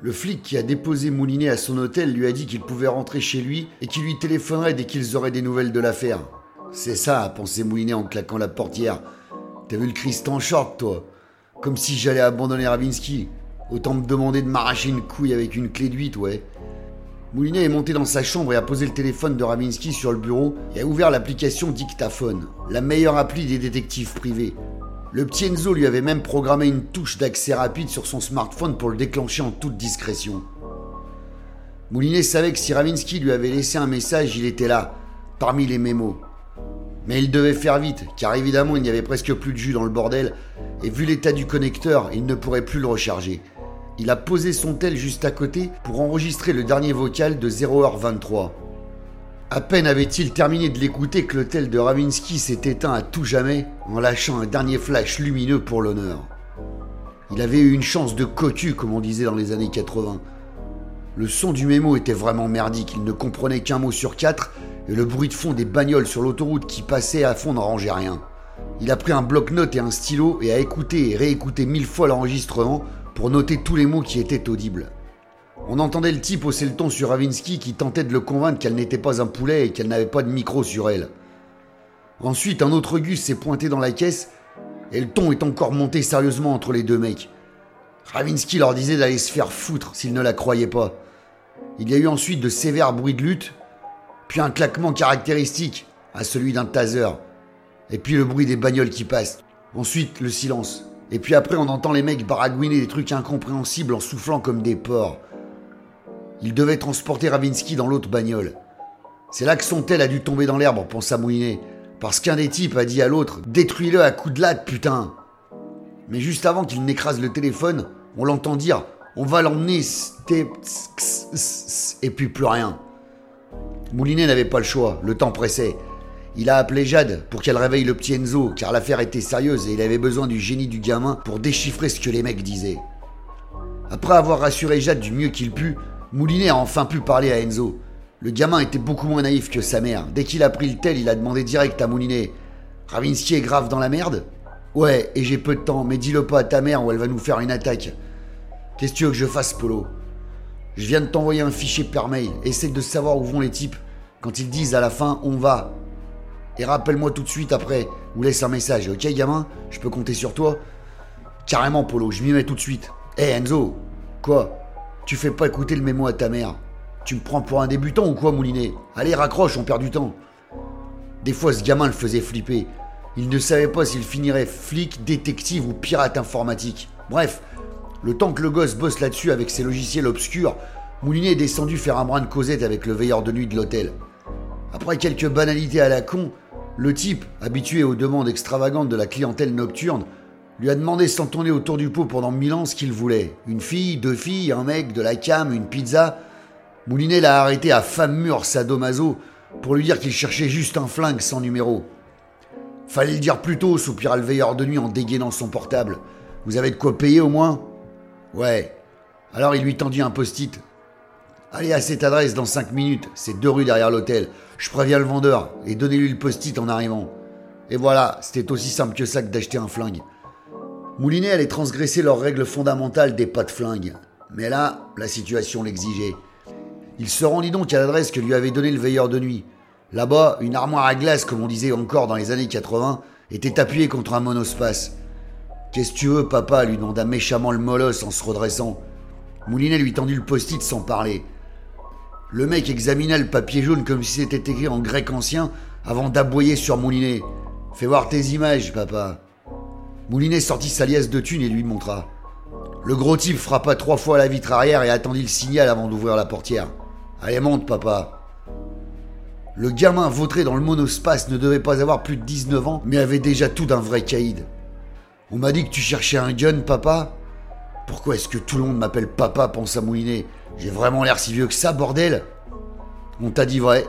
Le flic qui a déposé Moulinet à son hôtel lui a dit qu'il pouvait rentrer chez lui et qu'il lui téléphonerait dès qu'ils auraient des nouvelles de l'affaire. C'est ça, a pensé Moulinet en claquant la portière. T'as vu le Christ en short, toi? Comme si j'allais abandonner Ravinsky. Autant me demander de m'arracher une couille avec une clé de 8, ouais. Moulinet est monté dans sa chambre et a posé le téléphone de Ravinsky sur le bureau et a ouvert l'application Dictaphone, la meilleure appli des détectives privés. Le petit Enzo lui avait même programmé une touche d'accès rapide sur son smartphone pour le déclencher en toute discrétion. Moulinet savait que si Ravinsky lui avait laissé un message, il était là, parmi les mémos. Mais il devait faire vite, car évidemment il n'y avait presque plus de jus dans le bordel, et vu l'état du connecteur, il ne pourrait plus le recharger. Il a posé son tel juste à côté pour enregistrer le dernier vocal de 0h23. À peine avait-il terminé de l'écouter que le tel de Ravinsky s'est éteint à tout jamais en lâchant un dernier flash lumineux pour l'honneur. Il avait eu une chance de cocu, comme on disait dans les années 80. Le son du mémo était vraiment merdique, il ne comprenait qu'un mot sur quatre et le bruit de fond des bagnoles sur l'autoroute qui passaient à fond n'arrangeait rien. Il a pris un bloc-notes et un stylo et a écouté et réécouté mille fois l'enregistrement pour noter tous les mots qui étaient audibles. On entendait le type hausser le ton sur Ravinsky qui tentait de le convaincre qu'elle n'était pas un poulet et qu'elle n'avait pas de micro sur elle. Ensuite, un autre Gus s'est pointé dans la caisse et le ton est encore monté sérieusement entre les deux mecs. Ravinsky leur disait d'aller se faire foutre s'ils ne la croyaient pas. Il y a eu ensuite de sévères bruits de lutte puis un claquement caractéristique à celui d'un taser, et puis le bruit des bagnoles qui passent, ensuite le silence, et puis après on entend les mecs baragouiner des trucs incompréhensibles en soufflant comme des porcs. Il devait transporter Ravinsky dans l'autre bagnole. C'est là que son tel a dû tomber dans l'herbe, pensa Moulinet, parce qu'un des types a dit à l'autre Détruis-le à coups de latte, putain Mais juste avant qu'il n'écrase le téléphone, on l'entend dire On va l'emmener, et puis plus rien. Moulinet n'avait pas le choix, le temps pressait. Il a appelé Jade pour qu'elle réveille le petit Enzo, car l'affaire était sérieuse et il avait besoin du génie du gamin pour déchiffrer ce que les mecs disaient. Après avoir rassuré Jade du mieux qu'il put, Moulinet a enfin pu parler à Enzo. Le gamin était beaucoup moins naïf que sa mère. Dès qu'il a pris le tel, il a demandé direct à Moulinet Ravinsky est grave dans la merde? Ouais, et j'ai peu de temps, mais dis-le pas à ta mère ou elle va nous faire une attaque. Qu'est-ce que tu veux que je fasse, Polo? Je viens de t'envoyer un fichier par mail. Essaye de savoir où vont les types. Quand ils disent à la fin on va. Et rappelle-moi tout de suite après. Ou laisse un message. Ok, gamin? Je peux compter sur toi? Carrément, Polo. Je m'y mets tout de suite. Hé, Enzo Quoi? Tu fais pas écouter le mémo à ta mère Tu me prends pour un débutant ou quoi, Moulinet? Allez, raccroche, on perd du temps. Des fois, ce gamin le faisait flipper. Il ne savait pas s'il finirait flic, détective ou pirate informatique. Bref, le temps que le gosse bosse là-dessus avec ses logiciels obscurs, Moulinet est descendu faire un brin de causette avec le veilleur de nuit de l'hôtel. Après quelques banalités à la con, le type, habitué aux demandes extravagantes de la clientèle nocturne, lui a demandé sans tourner autour du pot pendant mille ans ce qu'il voulait. Une fille, deux filles, un mec, de la cam, une pizza. Moulinet l'a arrêté à femme mûre sadomaso pour lui dire qu'il cherchait juste un flingue sans numéro. Fallait le dire plus tôt, soupira le veilleur de nuit en dégainant son portable. Vous avez de quoi payer au moins? Ouais. Alors il lui tendit un post-it. Allez à cette adresse dans 5 minutes, c'est deux rues derrière l'hôtel. Je préviens le vendeur et donnez-lui le post-it en arrivant. Et voilà, c'était aussi simple que ça que d'acheter un flingue. Moulinet allait transgresser leurs règles fondamentales des pas de flingue. Mais là, la situation l'exigeait. Il se rendit donc à l'adresse que lui avait donnée le veilleur de nuit. Là-bas, une armoire à glace, comme on disait encore dans les années 80, était appuyée contre un monospace. Qu'est-ce que tu veux, papa? lui demanda méchamment le molosse en se redressant. Moulinet lui tendit le post-it sans parler. Le mec examina le papier jaune comme si c'était écrit en grec ancien avant d'aboyer sur Moulinet. Fais voir tes images, papa. Moulinet sortit sa liasse de thunes et lui montra. Le gros type frappa trois fois à la vitre arrière et attendit le signal avant d'ouvrir la portière. Allez, monte, papa. Le gamin vautré dans le monospace ne devait pas avoir plus de 19 ans, mais avait déjà tout d'un vrai caïd. On m'a dit que tu cherchais un gun, papa Pourquoi est-ce que tout le monde m'appelle papa, pensa Moulinet J'ai vraiment l'air si vieux que ça, bordel On t'a dit vrai.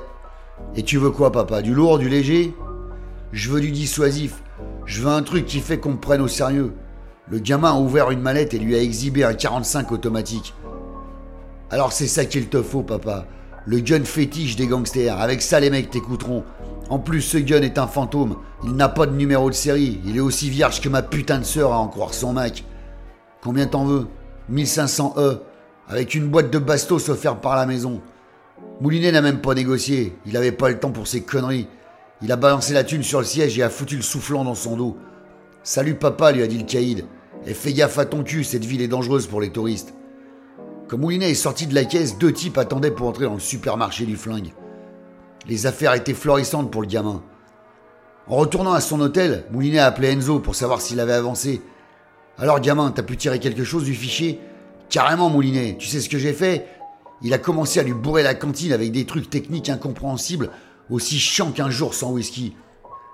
Et tu veux quoi, papa? Du lourd, du léger? Je veux du dissuasif. Je veux un truc qui fait qu'on me prenne au sérieux. Le gamin a ouvert une mallette et lui a exhibé un 45 automatique. Alors c'est ça qu'il te faut, papa. Le gun fétiche des gangsters. Avec ça, les mecs t'écouteront. En plus, ce gun est un fantôme. Il n'a pas de numéro de série. Il est aussi vierge que ma putain de sœur à en croire son mec. Combien t'en veux? 1500 E. avec une boîte de bastos offerte par la maison. Moulinet n'a même pas négocié, il avait pas le temps pour ces conneries. Il a balancé la thune sur le siège et a foutu le soufflant dans son dos. Salut papa, lui a dit le caïd. Et fais gaffe à ton cul, cette ville est dangereuse pour les touristes. Quand Moulinet est sorti de la caisse, deux types attendaient pour entrer dans le supermarché du flingue. Les affaires étaient florissantes pour le gamin. En retournant à son hôtel, Moulinet a appelé Enzo pour savoir s'il avait avancé. Alors gamin, t'as pu tirer quelque chose du fichier? Carrément Moulinet, tu sais ce que j'ai fait? Il a commencé à lui bourrer la cantine avec des trucs techniques incompréhensibles, aussi chiants qu'un jour sans whisky.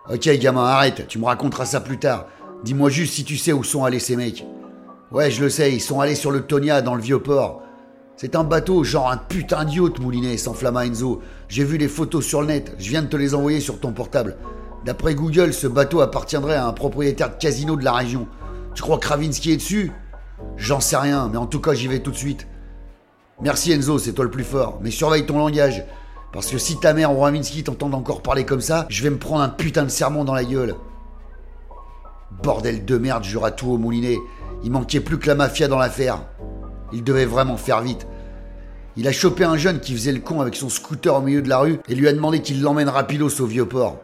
Ok gamin, arrête, tu me raconteras ça plus tard. Dis-moi juste si tu sais où sont allés ces mecs. Ouais, je le sais, ils sont allés sur le Tonia dans le vieux port. C'est un bateau, genre un putain d'yacht, Moulinet, s'enflamma Enzo. J'ai vu les photos sur le net, je viens de te les envoyer sur ton portable. D'après Google, ce bateau appartiendrait à un propriétaire de casino de la région. Tu crois que Kravinsky est dessus? J'en sais rien, mais en tout cas, j'y vais tout de suite. Merci Enzo, c'est toi le plus fort, mais surveille ton langage. Parce que si ta mère ou Ravinsky t'entendent encore parler comme ça, je vais me prendre un putain de sermon dans la gueule. Bordel de merde, jura tout au moulinet. Il manquait plus que la mafia dans l'affaire. Il devait vraiment faire vite. Il a chopé un jeune qui faisait le con avec son scooter au milieu de la rue et lui a demandé qu'il l'emmène rapidos au vieux port.